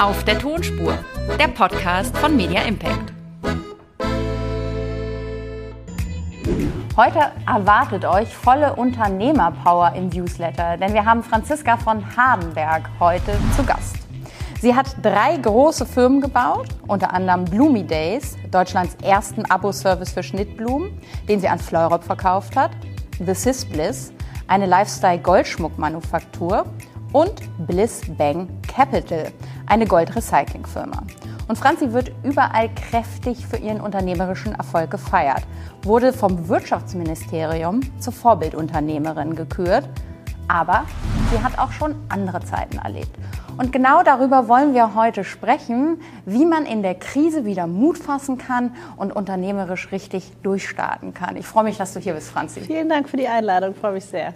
Auf der Tonspur, der Podcast von Media Impact. Heute erwartet euch volle Unternehmerpower im Newsletter, denn wir haben Franziska von Hardenberg heute zu Gast. Sie hat drei große Firmen gebaut, unter anderem Bloomy Days, Deutschlands ersten Abo-Service für Schnittblumen, den sie an Fleurop verkauft hat, The Sis Bliss, eine Lifestyle-Goldschmuckmanufaktur und Bliss Bang Capital, eine Goldrecyclingfirma. Und Franzi wird überall kräftig für ihren unternehmerischen Erfolg gefeiert, wurde vom Wirtschaftsministerium zur Vorbildunternehmerin gekürt, aber sie hat auch schon andere Zeiten erlebt. Und genau darüber wollen wir heute sprechen, wie man in der Krise wieder Mut fassen kann und unternehmerisch richtig durchstarten kann. Ich freue mich, dass du hier bist, Franzi. Vielen Dank für die Einladung, freue mich sehr.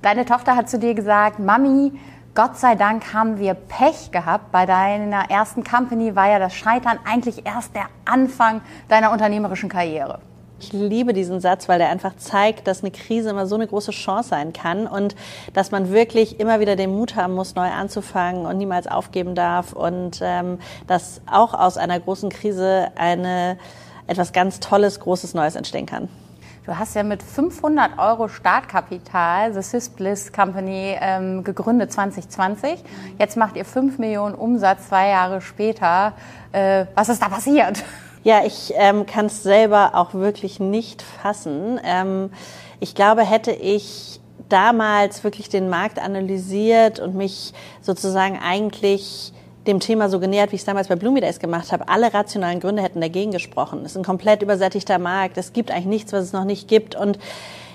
Deine Tochter hat zu dir gesagt, Mami, Gott sei Dank haben wir Pech gehabt. Bei deiner ersten Company war ja das Scheitern eigentlich erst der Anfang deiner unternehmerischen Karriere. Ich liebe diesen Satz, weil der einfach zeigt, dass eine Krise immer so eine große Chance sein kann und dass man wirklich immer wieder den Mut haben muss, neu anzufangen und niemals aufgeben darf und ähm, dass auch aus einer großen Krise eine etwas ganz Tolles, Großes, Neues entstehen kann. Du hast ja mit 500 Euro Startkapital The Sysbliss Company ähm, gegründet 2020. Jetzt macht ihr 5 Millionen Umsatz zwei Jahre später. Äh, was ist da passiert? Ja, ich ähm, kann es selber auch wirklich nicht fassen. Ähm, ich glaube, hätte ich damals wirklich den Markt analysiert und mich sozusagen eigentlich dem Thema so genähert, wie ich es damals bei Bloomy Days gemacht habe. Alle rationalen Gründe hätten dagegen gesprochen. Es ist ein komplett übersättigter Markt. Es gibt eigentlich nichts, was es noch nicht gibt. Und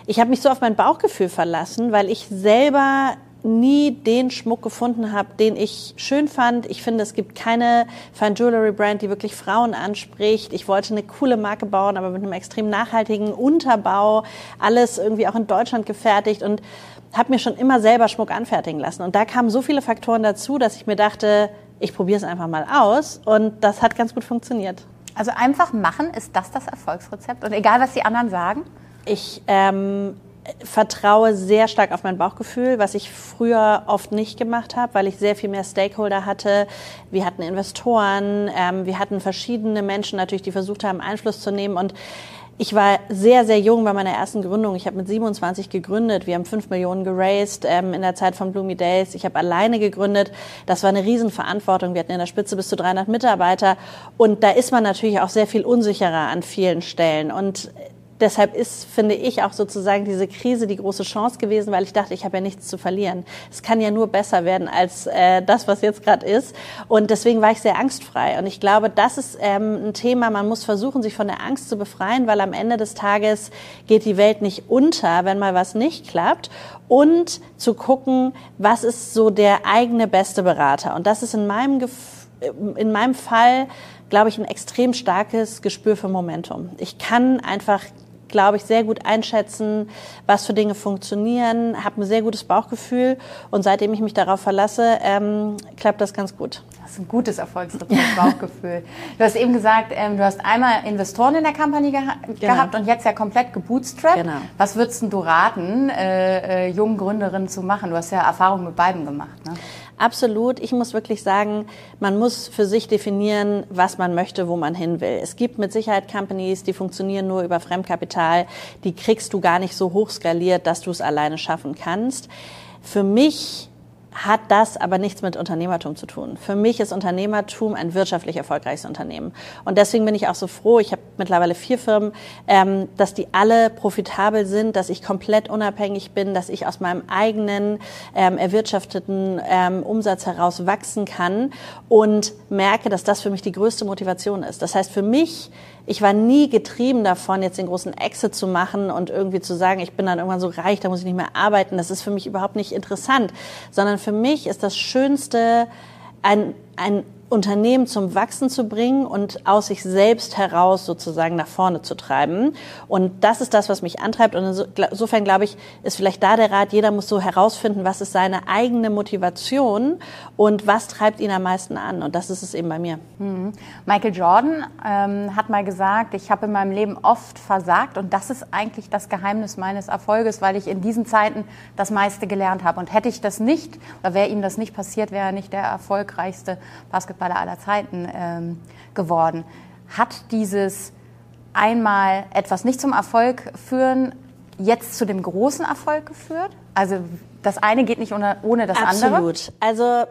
ich habe mich so auf mein Bauchgefühl verlassen, weil ich selber nie den Schmuck gefunden habe, den ich schön fand. Ich finde, es gibt keine Fine Jewelry Brand, die wirklich Frauen anspricht. Ich wollte eine coole Marke bauen, aber mit einem extrem nachhaltigen Unterbau. Alles irgendwie auch in Deutschland gefertigt und habe mir schon immer selber Schmuck anfertigen lassen. Und da kamen so viele Faktoren dazu, dass ich mir dachte, ich probiere es einfach mal aus und das hat ganz gut funktioniert. Also einfach machen, ist das das Erfolgsrezept? Und egal, was die anderen sagen? Ich ähm, vertraue sehr stark auf mein Bauchgefühl, was ich früher oft nicht gemacht habe, weil ich sehr viel mehr Stakeholder hatte. Wir hatten Investoren, ähm, wir hatten verschiedene Menschen natürlich, die versucht haben, Einfluss zu nehmen und ich war sehr, sehr jung bei meiner ersten Gründung. Ich habe mit 27 gegründet. Wir haben 5 Millionen geraced ähm, in der Zeit von Bloomy Days. Ich habe alleine gegründet. Das war eine Riesenverantwortung. Wir hatten in der Spitze bis zu 300 Mitarbeiter. Und da ist man natürlich auch sehr viel unsicherer an vielen Stellen. Und deshalb ist, finde ich, auch sozusagen diese Krise die große Chance gewesen, weil ich dachte, ich habe ja nichts zu verlieren. Es kann ja nur besser werden als äh, das, was jetzt gerade ist. Und deswegen war ich sehr angstfrei. Und ich glaube, das ist ähm, ein Thema, man muss versuchen, sich von der Angst zu befreien, weil am Ende des Tages geht die Welt nicht unter, wenn mal was nicht klappt. Und zu gucken, was ist so der eigene beste Berater. Und das ist in meinem, in meinem Fall glaube ich, ein extrem starkes Gespür für Momentum. Ich kann einfach glaube ich, sehr gut einschätzen, was für Dinge funktionieren, habe ein sehr gutes Bauchgefühl und seitdem ich mich darauf verlasse, ähm, klappt das ganz gut. Das ist ein gutes Erfolgsrezept, Bauchgefühl. Du hast eben gesagt, ähm, du hast einmal Investoren in der Company geha genau. gehabt und jetzt ja komplett gebootstrapped. Genau. Was würdest du raten, äh, äh, jungen Gründerinnen zu machen? Du hast ja Erfahrung mit beiden gemacht. Ne? Absolut. Ich muss wirklich sagen, man muss für sich definieren, was man möchte, wo man hin will. Es gibt mit Sicherheit Companies, die funktionieren nur über Fremdkapital. Die kriegst du gar nicht so hoch skaliert, dass du es alleine schaffen kannst. Für mich hat das aber nichts mit Unternehmertum zu tun. Für mich ist Unternehmertum ein wirtschaftlich erfolgreiches Unternehmen. Und deswegen bin ich auch so froh, ich habe mittlerweile vier Firmen, ähm, dass die alle profitabel sind, dass ich komplett unabhängig bin, dass ich aus meinem eigenen ähm, erwirtschafteten ähm, Umsatz heraus wachsen kann und merke, dass das für mich die größte Motivation ist. Das heißt, für mich ich war nie getrieben davon, jetzt den großen Exit zu machen und irgendwie zu sagen, ich bin dann irgendwann so reich, da muss ich nicht mehr arbeiten. Das ist für mich überhaupt nicht interessant, sondern für mich ist das Schönste, ein, ein Unternehmen zum Wachsen zu bringen und aus sich selbst heraus sozusagen nach vorne zu treiben. Und das ist das, was mich antreibt. Und insofern glaube ich, ist vielleicht da der Rat, jeder muss so herausfinden, was ist seine eigene Motivation und was treibt ihn am meisten an. Und das ist es eben bei mir. Mhm. Michael Jordan ähm, hat mal gesagt, ich habe in meinem Leben oft versagt und das ist eigentlich das Geheimnis meines Erfolges, weil ich in diesen Zeiten das meiste gelernt habe. Und hätte ich das nicht, oder wäre ihm das nicht passiert, wäre er nicht der erfolgreichste Basketballer Basketballer aller Zeiten ähm, geworden. Hat dieses einmal etwas nicht zum Erfolg führen jetzt zu dem großen Erfolg geführt? Also das eine geht nicht ohne, ohne das Absolut. andere? Absolut. Also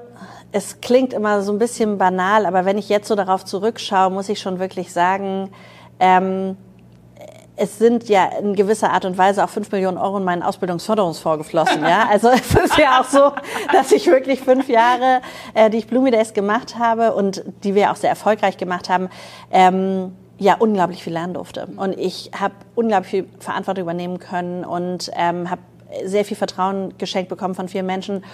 es klingt immer so ein bisschen banal, aber wenn ich jetzt so darauf zurückschaue, muss ich schon wirklich sagen, ähm, es sind ja in gewisser Art und Weise auch fünf Millionen Euro in meinen Ausbildungsförderungsfonds geflossen. Ja? Also es ist ja auch so, dass ich wirklich fünf Jahre, äh, die ich Bloomy Days gemacht habe und die wir auch sehr erfolgreich gemacht haben, ähm, ja unglaublich viel lernen durfte. Und ich habe unglaublich viel Verantwortung übernehmen können und ähm, habe sehr viel Vertrauen geschenkt bekommen von vielen Menschen.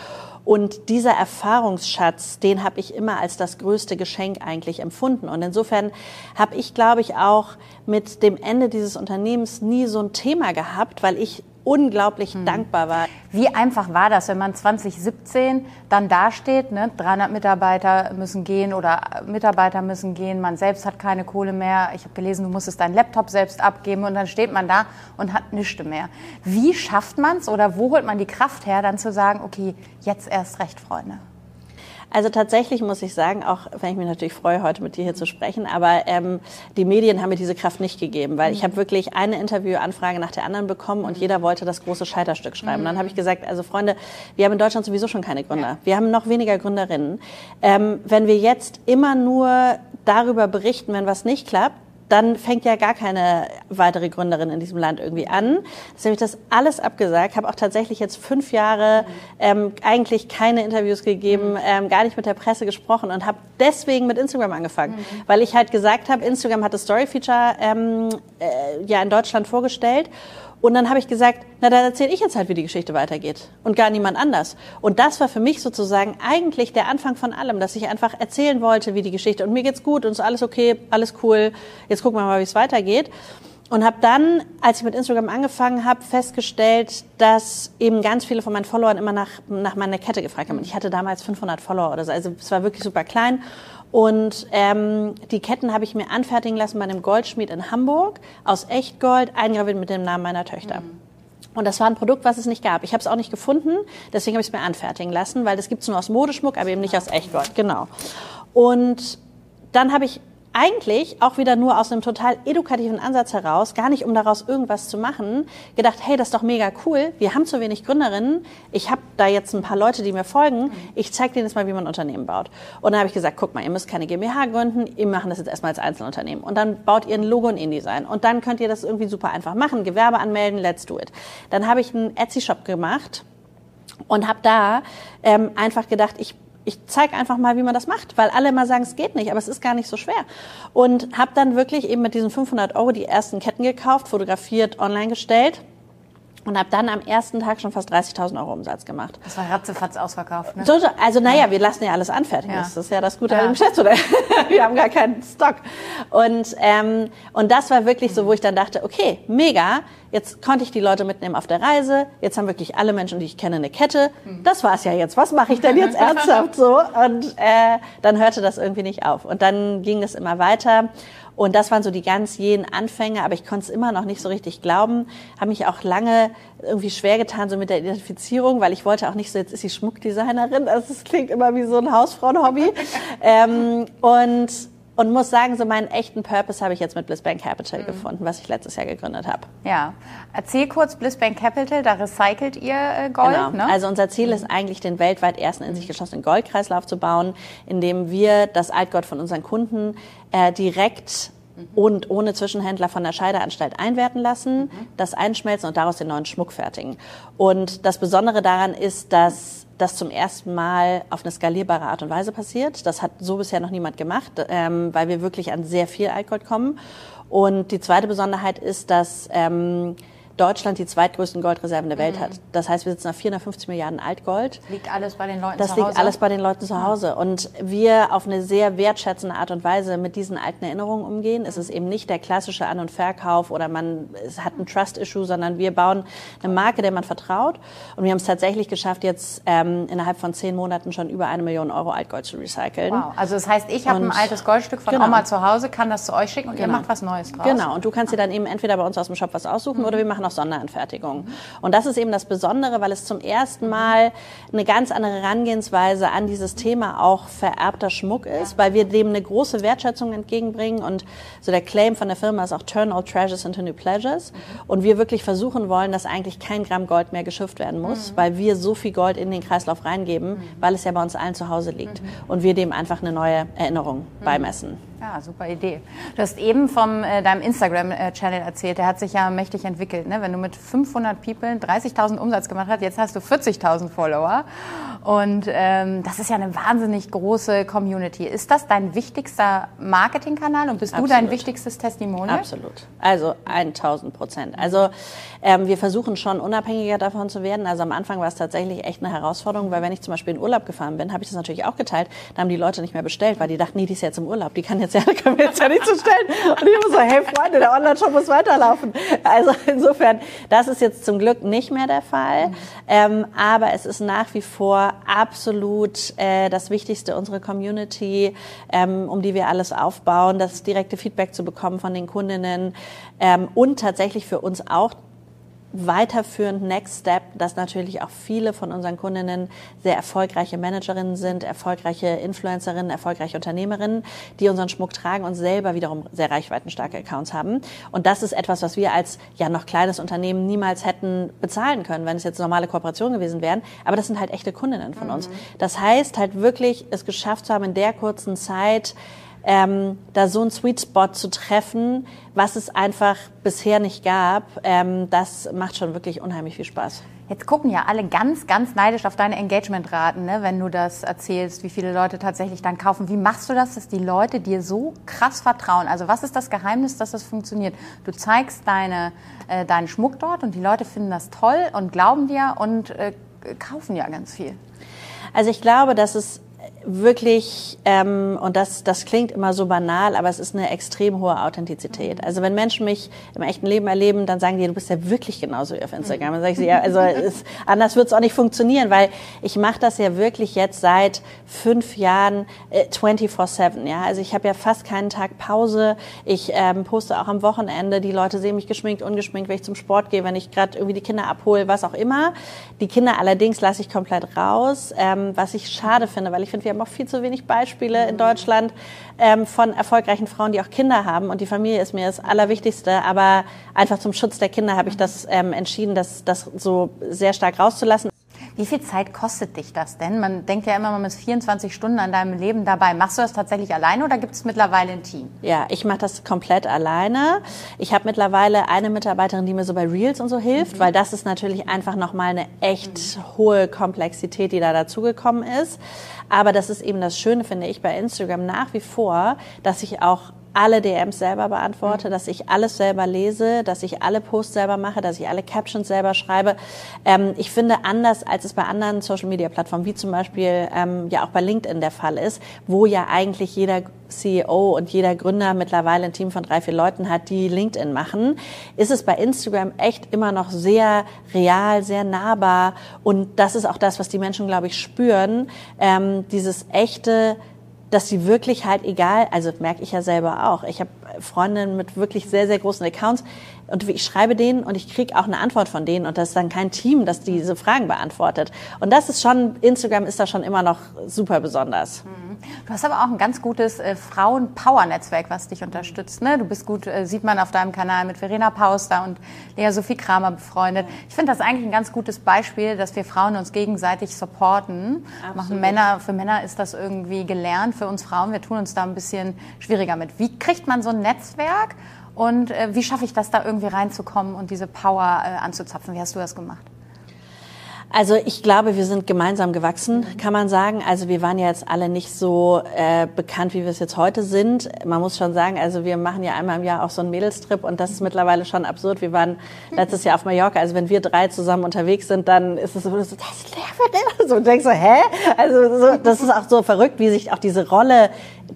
Und dieser Erfahrungsschatz, den habe ich immer als das größte Geschenk eigentlich empfunden. Und insofern habe ich, glaube ich, auch mit dem Ende dieses Unternehmens nie so ein Thema gehabt, weil ich unglaublich mhm. dankbar war. Wie einfach war das, wenn man 2017 dann dasteht, ne? 300 Mitarbeiter müssen gehen oder Mitarbeiter müssen gehen, man selbst hat keine Kohle mehr. Ich habe gelesen, du musstest deinen Laptop selbst abgeben und dann steht man da und hat nichts mehr. Wie schafft man es oder wo holt man die Kraft her, dann zu sagen, okay, jetzt erst recht, Freunde? Also tatsächlich muss ich sagen, auch wenn ich mich natürlich freue, heute mit dir hier zu sprechen, aber ähm, die Medien haben mir diese Kraft nicht gegeben, weil ich habe wirklich eine Interviewanfrage nach der anderen bekommen und jeder wollte das große Scheiterstück schreiben. Mhm. Dann habe ich gesagt, also Freunde, wir haben in Deutschland sowieso schon keine Gründer. Ja. Wir haben noch weniger Gründerinnen. Ähm, wenn wir jetzt immer nur darüber berichten, wenn was nicht klappt, dann fängt ja gar keine weitere Gründerin in diesem Land irgendwie an. Deswegen habe ich das alles abgesagt, habe auch tatsächlich jetzt fünf Jahre ähm, eigentlich keine Interviews gegeben, ähm, gar nicht mit der Presse gesprochen und habe deswegen mit Instagram angefangen, mhm. weil ich halt gesagt habe, Instagram hat das Story-Feature ähm, äh, ja in Deutschland vorgestellt und dann habe ich gesagt, na dann erzähle ich jetzt halt, wie die Geschichte weitergeht und gar niemand anders. Und das war für mich sozusagen eigentlich der Anfang von allem, dass ich einfach erzählen wollte, wie die Geschichte und mir geht's gut und ist alles okay, alles cool. Jetzt gucken wir mal, wie es weitergeht. Und habe dann, als ich mit Instagram angefangen habe, festgestellt, dass eben ganz viele von meinen Followern immer nach, nach meiner Kette gefragt haben. Und ich hatte damals 500 Follower oder so. Also es war wirklich super klein. Und ähm, die Ketten habe ich mir anfertigen lassen bei einem Goldschmied in Hamburg aus Echtgold, eingraviert mit dem Namen meiner Töchter. Mhm. Und das war ein Produkt, was es nicht gab. Ich habe es auch nicht gefunden, deswegen habe ich es mir anfertigen lassen, weil das gibt es nur aus Modeschmuck, aber eben nicht aus Echtgold. Genau. Und dann habe ich eigentlich auch wieder nur aus einem total edukativen Ansatz heraus, gar nicht um daraus irgendwas zu machen, gedacht, hey, das ist doch mega cool, wir haben zu wenig Gründerinnen, ich habe da jetzt ein paar Leute, die mir folgen, ich zeige denen jetzt mal, wie man ein Unternehmen baut. Und dann habe ich gesagt, guck mal, ihr müsst keine GmbH gründen, ihr macht das jetzt erstmal als Einzelunternehmen. Und dann baut ihr ein Logo und InDesign. Und dann könnt ihr das irgendwie super einfach machen, Gewerbe anmelden, let's do it. Dann habe ich einen Etsy-Shop gemacht und habe da ähm, einfach gedacht, ich ich zeige einfach mal, wie man das macht, weil alle immer sagen, es geht nicht, aber es ist gar nicht so schwer. Und habe dann wirklich eben mit diesen 500 Euro die ersten Ketten gekauft, fotografiert, online gestellt und habe dann am ersten Tag schon fast 30.000 Euro Umsatz gemacht. Das war ratzefatz ausverkauft, ne? So, also naja, wir lassen ja alles anfertigen. Ja. Das ist ja das Gute ja. an dem Geschäftsmodell. wir haben gar keinen Stock. Und, ähm, und das war wirklich so, wo ich dann dachte, okay, mega, jetzt konnte ich die Leute mitnehmen auf der Reise. Jetzt haben wirklich alle Menschen, die ich kenne, eine Kette. Mhm. Das war's ja jetzt. Was mache ich denn jetzt ernsthaft so? Und äh, dann hörte das irgendwie nicht auf. Und dann ging es immer weiter. Und das waren so die ganz jenen Anfänge, aber ich konnte es immer noch nicht so richtig glauben. Habe mich auch lange irgendwie schwer getan, so mit der Identifizierung, weil ich wollte auch nicht so, jetzt ist sie Schmuckdesignerin. Also es klingt immer wie so ein Hausfrauenhobby. ähm, und und muss sagen, so meinen echten Purpose habe ich jetzt mit Blissbank Capital mhm. gefunden, was ich letztes Jahr gegründet habe. Ja, erzähl kurz Blissbank Capital, da recycelt ihr äh, Gold. Genau. Ne? Also unser Ziel mhm. ist eigentlich, den weltweit ersten in sich geschlossenen Goldkreislauf zu bauen, indem wir das Altgold von unseren Kunden äh, direkt mhm. und ohne Zwischenhändler von der Scheideanstalt einwerten lassen, mhm. das einschmelzen und daraus den neuen Schmuck fertigen. Und das Besondere daran ist, dass das zum ersten Mal auf eine skalierbare Art und Weise passiert. Das hat so bisher noch niemand gemacht, ähm, weil wir wirklich an sehr viel Altgold kommen. Und die zweite Besonderheit ist, dass ähm, Deutschland die zweitgrößten Goldreserven der Welt mhm. hat. Das heißt, wir sitzen auf 450 Milliarden Altgold. Liegt alles bei den Leuten das zu Hause? Das liegt alles bei den Leuten zu Hause. Und wir auf eine sehr wertschätzende Art und Weise mit diesen alten Erinnerungen umgehen. Es ist eben nicht der klassische An- und Verkauf oder man hat ein Trust-Issue, sondern wir bauen eine Marke, der man vertraut. Und wir haben es tatsächlich geschafft, jetzt ähm, innerhalb von zehn Monaten schon über eine Million Euro Altgold zu recyceln. Wow. Also das heißt, ich habe ein altes Goldstück von genau. Oma zu Hause, kann das zu euch schicken und genau. ihr macht was Neues draus. Genau. Und du kannst dir dann eben entweder bei uns aus dem Shop was aussuchen mhm. oder wir machen auch Sonderanfertigung. Mhm. Und das ist eben das Besondere, weil es zum ersten Mal eine ganz andere Herangehensweise an dieses Thema auch vererbter Schmuck ist, weil wir dem eine große Wertschätzung entgegenbringen und so der Claim von der Firma ist auch Turn All Treasures into New Pleasures. Mhm. Und wir wirklich versuchen wollen, dass eigentlich kein Gramm Gold mehr geschifft werden muss, mhm. weil wir so viel Gold in den Kreislauf reingeben, mhm. weil es ja bei uns allen zu Hause liegt. Mhm. Und wir dem einfach eine neue Erinnerung mhm. beimessen. Ja, super Idee. Du hast eben vom äh, deinem Instagram-Channel erzählt, der hat sich ja mächtig entwickelt. Ne? Wenn du mit 500 People 30.000 Umsatz gemacht hast, jetzt hast du 40.000 Follower. Und ähm, das ist ja eine wahnsinnig große Community. Ist das dein wichtigster Marketingkanal und bist Absolut. du dein wichtigstes Testimonial? Absolut. Also 1000 Prozent. Also ähm, wir versuchen schon unabhängiger davon zu werden. Also am Anfang war es tatsächlich echt eine Herausforderung, weil wenn ich zum Beispiel in Urlaub gefahren bin, habe ich das natürlich auch geteilt. Da haben die Leute nicht mehr bestellt, weil die dachten, nee, die ist jetzt im Urlaub, die kann jetzt ja, können nicht zustellen. Und ich immer so, hey Freunde, der Online-Shop muss weiterlaufen. Also insofern, das ist jetzt zum Glück nicht mehr der Fall. Ähm, aber es ist nach wie vor absolut äh, das Wichtigste, unsere Community, ähm, um die wir alles aufbauen, das direkte Feedback zu bekommen von den Kundinnen ähm, und tatsächlich für uns auch weiterführend Next Step, dass natürlich auch viele von unseren Kundinnen sehr erfolgreiche Managerinnen sind, erfolgreiche Influencerinnen, erfolgreiche Unternehmerinnen, die unseren Schmuck tragen und selber wiederum sehr reichweitenstarke Accounts haben. Und das ist etwas, was wir als ja noch kleines Unternehmen niemals hätten bezahlen können, wenn es jetzt normale Kooperationen gewesen wären. Aber das sind halt echte Kundinnen von uns. Mhm. Das heißt halt wirklich, es geschafft zu haben, in der kurzen Zeit ähm, da so einen Sweet Spot zu treffen, was es einfach bisher nicht gab, ähm, das macht schon wirklich unheimlich viel Spaß. Jetzt gucken ja alle ganz, ganz neidisch auf deine Engagementraten, ne, wenn du das erzählst, wie viele Leute tatsächlich dann kaufen. Wie machst du das, dass die Leute dir so krass vertrauen? Also was ist das Geheimnis, dass das funktioniert? Du zeigst deine, äh, deinen Schmuck dort und die Leute finden das toll und glauben dir und äh, kaufen ja ganz viel. Also ich glaube, dass es wirklich, ähm, und das, das klingt immer so banal, aber es ist eine extrem hohe Authentizität. Also wenn Menschen mich im echten Leben erleben, dann sagen die, du bist ja wirklich genauso wie auf Instagram. Dann sage ich so, ja, also es, anders wird es auch nicht funktionieren, weil ich mache das ja wirklich jetzt seit fünf Jahren äh, 24-7. Ja? Also ich habe ja fast keinen Tag Pause. Ich ähm, poste auch am Wochenende. Die Leute sehen mich geschminkt, ungeschminkt, wenn ich zum Sport gehe, wenn ich gerade irgendwie die Kinder abhole, was auch immer. Die Kinder allerdings lasse ich komplett raus, ähm, was ich schade finde, weil ich finde, wir haben auch viel zu wenig Beispiele in Deutschland ähm, von erfolgreichen Frauen, die auch Kinder haben. Und die Familie ist mir das Allerwichtigste. Aber einfach zum Schutz der Kinder habe ich das ähm, entschieden, das, das so sehr stark rauszulassen. Wie viel Zeit kostet dich das denn? Man denkt ja immer, man ist 24 Stunden an deinem Leben dabei. Machst du das tatsächlich alleine oder gibt es mittlerweile ein Team? Ja, ich mache das komplett alleine. Ich habe mittlerweile eine Mitarbeiterin, die mir so bei Reels und so hilft, mhm. weil das ist natürlich einfach nochmal eine echt mhm. hohe Komplexität, die da dazugekommen ist. Aber das ist eben das Schöne, finde ich, bei Instagram nach wie vor, dass ich auch alle DMs selber beantworte, mhm. dass ich alles selber lese, dass ich alle Posts selber mache, dass ich alle Captions selber schreibe. Ähm, ich finde anders, als es bei anderen Social-Media-Plattformen, wie zum Beispiel ähm, ja auch bei LinkedIn der Fall ist, wo ja eigentlich jeder CEO und jeder Gründer mittlerweile ein Team von drei, vier Leuten hat, die LinkedIn machen, ist es bei Instagram echt immer noch sehr real, sehr nahbar. Und das ist auch das, was die Menschen, glaube ich, spüren. Ähm, dieses echte dass sie wirklich halt egal, also merke ich ja selber auch. Ich habe Freundinnen mit wirklich sehr, sehr großen Accounts und ich schreibe denen und ich kriege auch eine Antwort von denen und das ist dann kein Team, das diese Fragen beantwortet. Und das ist schon, Instagram ist da schon immer noch super besonders. Mhm. Du hast aber auch ein ganz gutes äh, Frauen-Power-Netzwerk, was dich unterstützt. Ne? Du bist gut, äh, sieht man auf deinem Kanal mit Verena Pauster und Lea Sophie Kramer befreundet. Ich finde das eigentlich ein ganz gutes Beispiel, dass wir Frauen uns gegenseitig supporten. Machen Männer, für Männer ist das irgendwie gelernt, für uns Frauen, wir tun uns da ein bisschen schwieriger mit. Wie kriegt man so ein Netzwerk und äh, wie schaffe ich das da irgendwie reinzukommen und diese Power äh, anzuzapfen? Wie hast du das gemacht? Also ich glaube, wir sind gemeinsam gewachsen, kann man sagen. Also wir waren ja jetzt alle nicht so äh, bekannt, wie wir es jetzt heute sind. Man muss schon sagen, also wir machen ja einmal im Jahr auch so einen Mädelstrip und das ist mittlerweile schon absurd. Wir waren letztes Jahr auf Mallorca. Also wenn wir drei zusammen unterwegs sind, dann ist es so, das ist Lehrerin. So, und denkst so, hä? Also so, das ist auch so verrückt, wie sich auch diese Rolle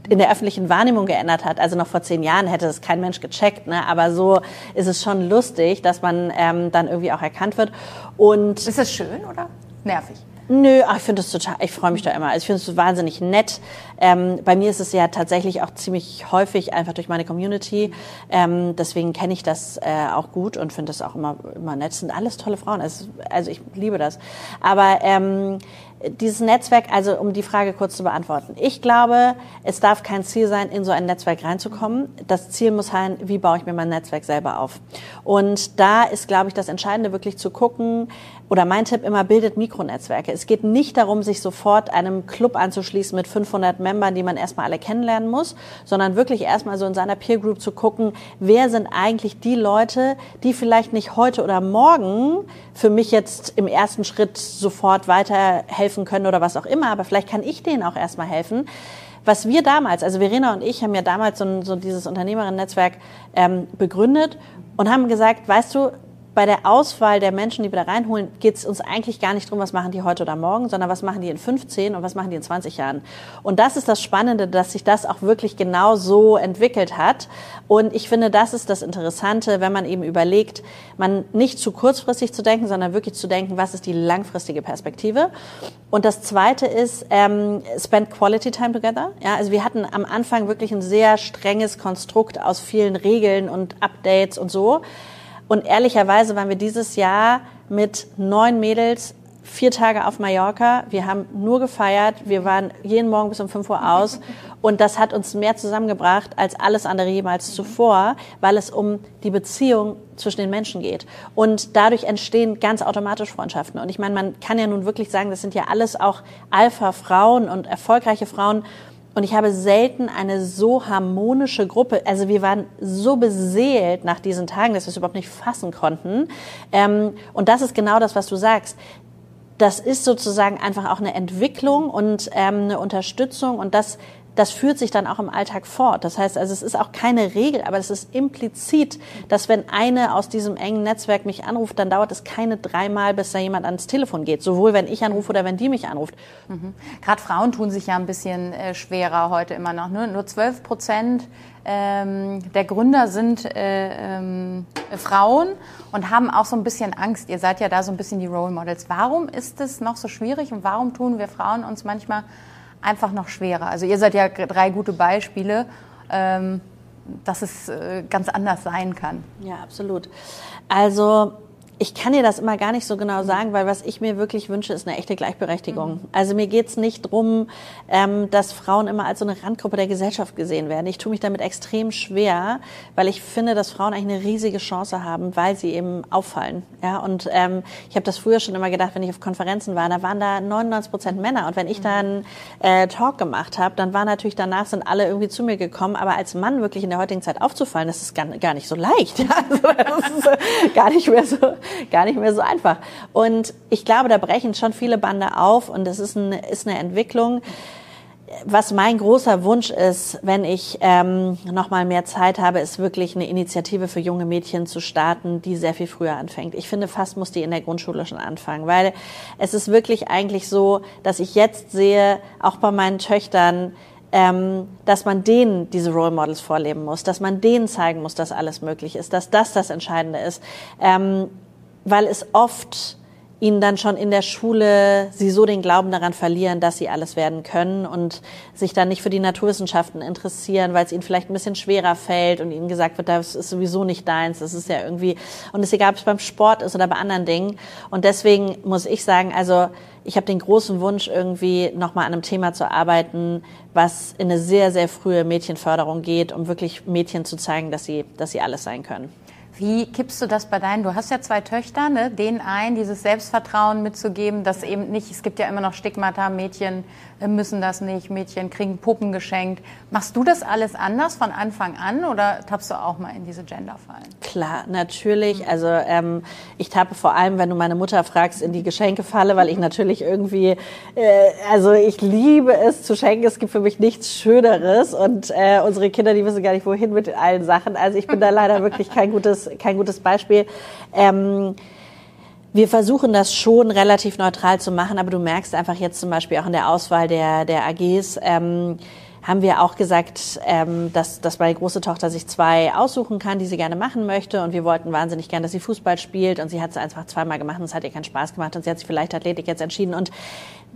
in der öffentlichen Wahrnehmung geändert hat. Also noch vor zehn Jahren hätte das kein Mensch gecheckt, ne? aber so ist es schon lustig, dass man ähm, dann irgendwie auch erkannt wird. Und ist das schön oder nervig? Nö, ach, ich finde es total, ich freue mich da immer. Also ich finde es wahnsinnig nett. Ähm, bei mir ist es ja tatsächlich auch ziemlich häufig einfach durch meine Community. Ähm, deswegen kenne ich das äh, auch gut und finde es auch immer, immer nett. Es sind alles tolle Frauen. Also, also ich liebe das. Aber ähm, dieses Netzwerk, also um die Frage kurz zu beantworten. Ich glaube, es darf kein Ziel sein, in so ein Netzwerk reinzukommen. Das Ziel muss sein, wie baue ich mir mein Netzwerk selber auf. Und da ist, glaube ich, das Entscheidende wirklich zu gucken, oder mein Tipp immer, bildet Mikronetzwerke. Es geht nicht darum, sich sofort einem Club anzuschließen mit 500 Membern, die man erstmal alle kennenlernen muss, sondern wirklich erstmal so in seiner Peer Group zu gucken, wer sind eigentlich die Leute, die vielleicht nicht heute oder morgen für mich jetzt im ersten Schritt sofort weiterhelfen können oder was auch immer, aber vielleicht kann ich denen auch erstmal helfen. Was wir damals, also Verena und ich haben ja damals so, so dieses Unternehmerinnen-Netzwerk ähm, begründet und haben gesagt, weißt du, bei der Auswahl der Menschen, die wir da reinholen, geht es uns eigentlich gar nicht drum, was machen die heute oder morgen, sondern was machen die in 15 und was machen die in 20 Jahren. Und das ist das Spannende, dass sich das auch wirklich genau so entwickelt hat. Und ich finde, das ist das Interessante, wenn man eben überlegt, man nicht zu kurzfristig zu denken, sondern wirklich zu denken, was ist die langfristige Perspektive. Und das Zweite ist, ähm, spend quality time together. Ja, also wir hatten am Anfang wirklich ein sehr strenges Konstrukt aus vielen Regeln und Updates und so. Und ehrlicherweise waren wir dieses Jahr mit neun Mädels vier Tage auf Mallorca. Wir haben nur gefeiert. Wir waren jeden Morgen bis um fünf Uhr aus. Und das hat uns mehr zusammengebracht als alles andere jemals zuvor, weil es um die Beziehung zwischen den Menschen geht. Und dadurch entstehen ganz automatisch Freundschaften. Und ich meine, man kann ja nun wirklich sagen, das sind ja alles auch Alpha-Frauen und erfolgreiche Frauen. Und ich habe selten eine so harmonische Gruppe. Also wir waren so beseelt nach diesen Tagen, dass wir es überhaupt nicht fassen konnten. Ähm, und das ist genau das, was du sagst. Das ist sozusagen einfach auch eine Entwicklung und ähm, eine Unterstützung. Und das das führt sich dann auch im Alltag fort. Das heißt also, es ist auch keine Regel, aber es ist implizit, dass wenn eine aus diesem engen Netzwerk mich anruft, dann dauert es keine dreimal, bis da jemand ans Telefon geht. Sowohl wenn ich anrufe oder wenn die mich anruft. Mhm. Gerade Frauen tun sich ja ein bisschen äh, schwerer heute immer noch. Ne? Nur zwölf Prozent ähm, der Gründer sind äh, ähm, Frauen und haben auch so ein bisschen Angst. Ihr seid ja da so ein bisschen die Role Models. Warum ist es noch so schwierig und warum tun wir Frauen uns manchmal einfach noch schwerer. Also ihr seid ja drei gute Beispiele, ähm, dass es äh, ganz anders sein kann. Ja, absolut. Also ich kann dir das immer gar nicht so genau sagen, weil was ich mir wirklich wünsche, ist eine echte Gleichberechtigung. Mhm. Also mir geht's nicht drum, ähm, dass Frauen immer als so eine Randgruppe der Gesellschaft gesehen werden. Ich tue mich damit extrem schwer, weil ich finde, dass Frauen eigentlich eine riesige Chance haben, weil sie eben auffallen. Ja, und ähm, ich habe das früher schon immer gedacht, wenn ich auf Konferenzen war, da waren da 99 Prozent Männer. Und wenn ich dann äh, Talk gemacht habe, dann war natürlich danach sind alle irgendwie zu mir gekommen. Aber als Mann wirklich in der heutigen Zeit aufzufallen, das ist gar, gar nicht so leicht. Also, das ist äh, gar nicht mehr so gar nicht mehr so einfach. Und ich glaube, da brechen schon viele Bande auf und das ist, ein, ist eine Entwicklung. Was mein großer Wunsch ist, wenn ich ähm, noch mal mehr Zeit habe, ist wirklich eine Initiative für junge Mädchen zu starten, die sehr viel früher anfängt. Ich finde, fast muss die in der Grundschule schon anfangen, weil es ist wirklich eigentlich so, dass ich jetzt sehe, auch bei meinen Töchtern, ähm, dass man denen diese Role Models vorleben muss, dass man denen zeigen muss, dass alles möglich ist, dass das das Entscheidende ist. Ähm, weil es oft ihnen dann schon in der Schule sie so den Glauben daran verlieren, dass sie alles werden können und sich dann nicht für die Naturwissenschaften interessieren, weil es ihnen vielleicht ein bisschen schwerer fällt und ihnen gesagt wird, das ist sowieso nicht deins, das ist ja irgendwie und es egal, ob es beim Sport ist oder bei anderen Dingen und deswegen muss ich sagen, also ich habe den großen Wunsch irgendwie nochmal an einem Thema zu arbeiten, was in eine sehr sehr frühe Mädchenförderung geht, um wirklich Mädchen zu zeigen, dass sie dass sie alles sein können. Wie kippst du das bei deinen? Du hast ja zwei Töchter, ne? denen ein, dieses Selbstvertrauen mitzugeben, dass eben nicht, es gibt ja immer noch Stigmata, Mädchen äh, müssen das nicht, Mädchen kriegen Puppen geschenkt. Machst du das alles anders von Anfang an oder tappst du auch mal in diese Genderfallen? Klar, natürlich. Also ähm, ich tappe vor allem, wenn du meine Mutter fragst, in die Geschenkefalle, weil ich natürlich irgendwie, äh, also ich liebe es zu schenken. Es gibt für mich nichts Schöneres und äh, unsere Kinder, die wissen gar nicht wohin mit allen Sachen. Also ich bin da leider wirklich kein gutes kein gutes Beispiel. Ähm, wir versuchen das schon relativ neutral zu machen, aber du merkst einfach jetzt zum Beispiel auch in der Auswahl der, der AGs, ähm, haben wir auch gesagt, ähm, dass, dass meine große Tochter sich zwei aussuchen kann, die sie gerne machen möchte. Und wir wollten wahnsinnig gerne, dass sie Fußball spielt. Und sie hat es einfach zweimal gemacht und es hat ihr keinen Spaß gemacht. Und sie hat sich für Leichtathletik jetzt entschieden. Und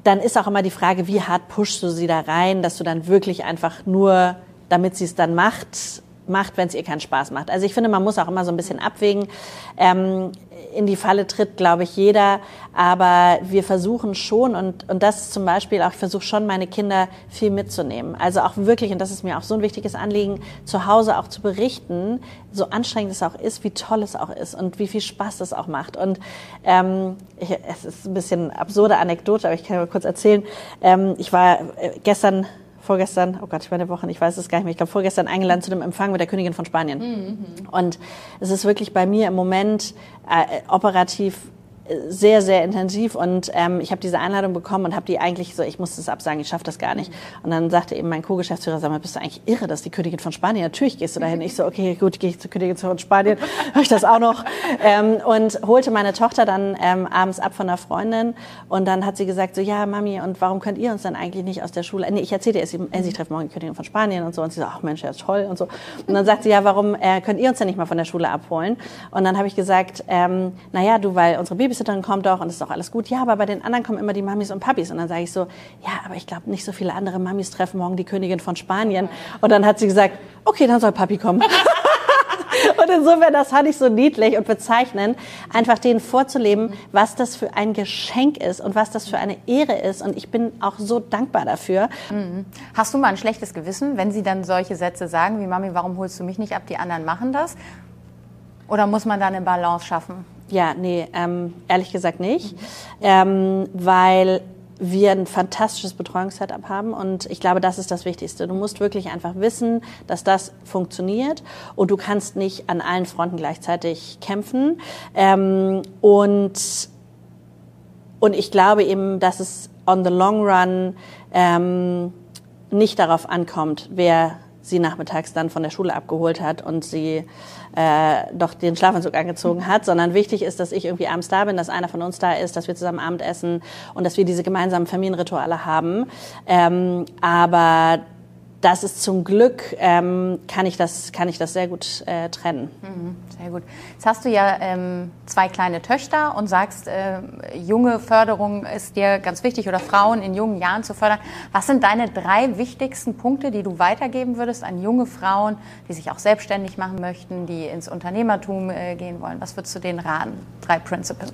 dann ist auch immer die Frage, wie hart pushst du sie da rein, dass du dann wirklich einfach nur, damit sie es dann macht, macht, wenn es ihr keinen Spaß macht. Also ich finde, man muss auch immer so ein bisschen abwägen. Ähm, in die Falle tritt, glaube ich, jeder. Aber wir versuchen schon, und, und das zum Beispiel auch, ich versuche schon, meine Kinder viel mitzunehmen. Also auch wirklich, und das ist mir auch so ein wichtiges Anliegen, zu Hause auch zu berichten, so anstrengend es auch ist, wie toll es auch ist und wie viel Spaß es auch macht. Und ähm, ich, es ist ein bisschen absurde Anekdote, aber ich kann mal kurz erzählen. Ähm, ich war äh, gestern vorgestern, oh Gott, ich war eine Woche, ich weiß es gar nicht mehr, ich glaube vorgestern eingeladen zu dem Empfang mit der Königin von Spanien. Mhm. Und es ist wirklich bei mir im Moment äh, operativ sehr, sehr intensiv und ähm, ich habe diese Einladung bekommen und habe die eigentlich so, ich musste es absagen, ich schaffe das gar nicht. Und dann sagte eben mein Co-Geschäftsführer, sag mal, bist du eigentlich irre, dass die Königin von Spanien, natürlich gehst du dahin. Ich so, okay, gut, gehe ich zur Königin von Spanien, habe ich das auch noch. Ähm, und holte meine Tochter dann ähm, abends ab von einer Freundin und dann hat sie gesagt, so, ja, Mami, und warum könnt ihr uns dann eigentlich nicht aus der Schule, nee, ich erzählte ihr, sie, äh, sie trifft morgen die Königin von Spanien und so und sie so, ach Mensch, ja, toll und so. Und dann sagt sie, ja, warum äh, könnt ihr uns denn nicht mal von der Schule abholen? Und dann habe ich gesagt, ähm, naja, du, weil unsere Babysitterin kommt doch und ist doch alles gut. Ja, aber bei den anderen kommen immer die Mamis und Papis. Und dann sage ich so, ja, aber ich glaube, nicht so viele andere Mamis treffen morgen die Königin von Spanien. Und dann hat sie gesagt, okay, dann soll Papi kommen. Und insofern, das fand ich so niedlich und bezeichnend, einfach denen vorzuleben, was das für ein Geschenk ist und was das für eine Ehre ist. Und ich bin auch so dankbar dafür. Mhm. Hast du mal ein schlechtes Gewissen, wenn sie dann solche Sätze sagen wie Mami, warum holst du mich nicht ab? Die anderen machen das. Oder muss man da eine Balance schaffen? Ja, nee, ähm, ehrlich gesagt nicht, mhm. ähm, weil wir ein fantastisches Betreuungssetup haben und ich glaube, das ist das Wichtigste. Du musst wirklich einfach wissen, dass das funktioniert und du kannst nicht an allen Fronten gleichzeitig kämpfen ähm, und und ich glaube eben, dass es on the long run ähm, nicht darauf ankommt, wer sie nachmittags dann von der Schule abgeholt hat und sie äh, doch den Schlafanzug angezogen hat, sondern wichtig ist, dass ich irgendwie abends da bin, dass einer von uns da ist, dass wir zusammen Abend essen und dass wir diese gemeinsamen Familienrituale haben. Ähm, aber das ist zum Glück, ähm, kann, ich das, kann ich das sehr gut äh, trennen. Mhm, sehr gut. Jetzt hast du ja ähm, zwei kleine Töchter und sagst, äh, junge Förderung ist dir ganz wichtig oder Frauen in jungen Jahren zu fördern. Was sind deine drei wichtigsten Punkte, die du weitergeben würdest an junge Frauen, die sich auch selbstständig machen möchten, die ins Unternehmertum äh, gehen wollen? Was würdest du denen raten? Drei Principles.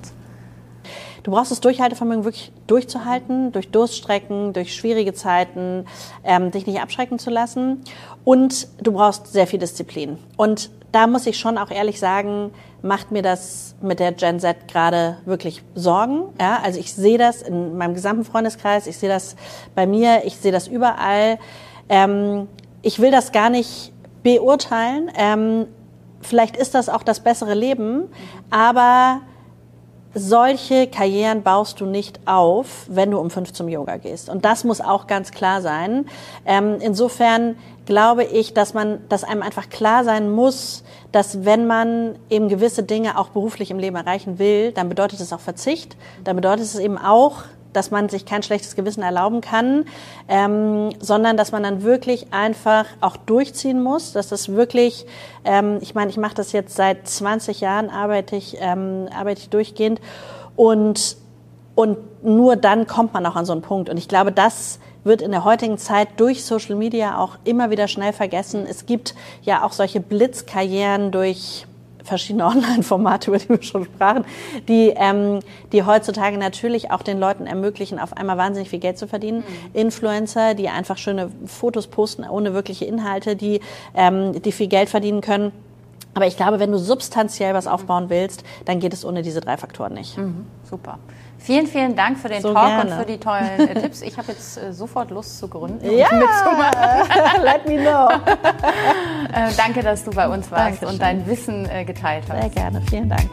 Du brauchst das Durchhaltevermögen wirklich durchzuhalten, durch Durststrecken, durch schwierige Zeiten, ähm, dich nicht abschrecken zu lassen. Und du brauchst sehr viel Disziplin. Und da muss ich schon auch ehrlich sagen, macht mir das mit der Gen Z gerade wirklich Sorgen. Ja, also ich sehe das in meinem gesamten Freundeskreis, ich sehe das bei mir, ich sehe das überall. Ähm, ich will das gar nicht beurteilen. Ähm, vielleicht ist das auch das bessere Leben, aber solche Karrieren baust du nicht auf, wenn du um fünf zum Yoga gehst. Und das muss auch ganz klar sein. Ähm, insofern glaube ich, dass man, dass einem einfach klar sein muss, dass wenn man eben gewisse Dinge auch beruflich im Leben erreichen will, dann bedeutet es auch Verzicht. Dann bedeutet es eben auch, dass man sich kein schlechtes Gewissen erlauben kann, ähm, sondern dass man dann wirklich einfach auch durchziehen muss, dass das wirklich, ähm, ich meine, ich mache das jetzt seit 20 Jahren, arbeite ich, ähm, arbeite ich durchgehend und, und nur dann kommt man auch an so einen Punkt. Und ich glaube, das wird in der heutigen Zeit durch Social Media auch immer wieder schnell vergessen. Es gibt ja auch solche Blitzkarrieren durch verschiedene Online-Formate, über die wir schon sprachen, die, ähm, die heutzutage natürlich auch den Leuten ermöglichen, auf einmal wahnsinnig viel Geld zu verdienen. Mhm. Influencer, die einfach schöne Fotos posten ohne wirkliche Inhalte, die, ähm, die viel Geld verdienen können. Aber ich glaube, wenn du substanziell was aufbauen willst, dann geht es ohne diese drei Faktoren nicht. Mhm, super. Vielen, vielen Dank für den So Talk gerne. und für die tollen äh, Tipps. Ich habe jetzt äh, sofort Lust zu gründen und Ja, mitzumachen. let me know. Äh, danke, dass du bei uns warst Dankeschön. und dein Wissen äh, geteilt hast. Sehr gerne, vielen Dank.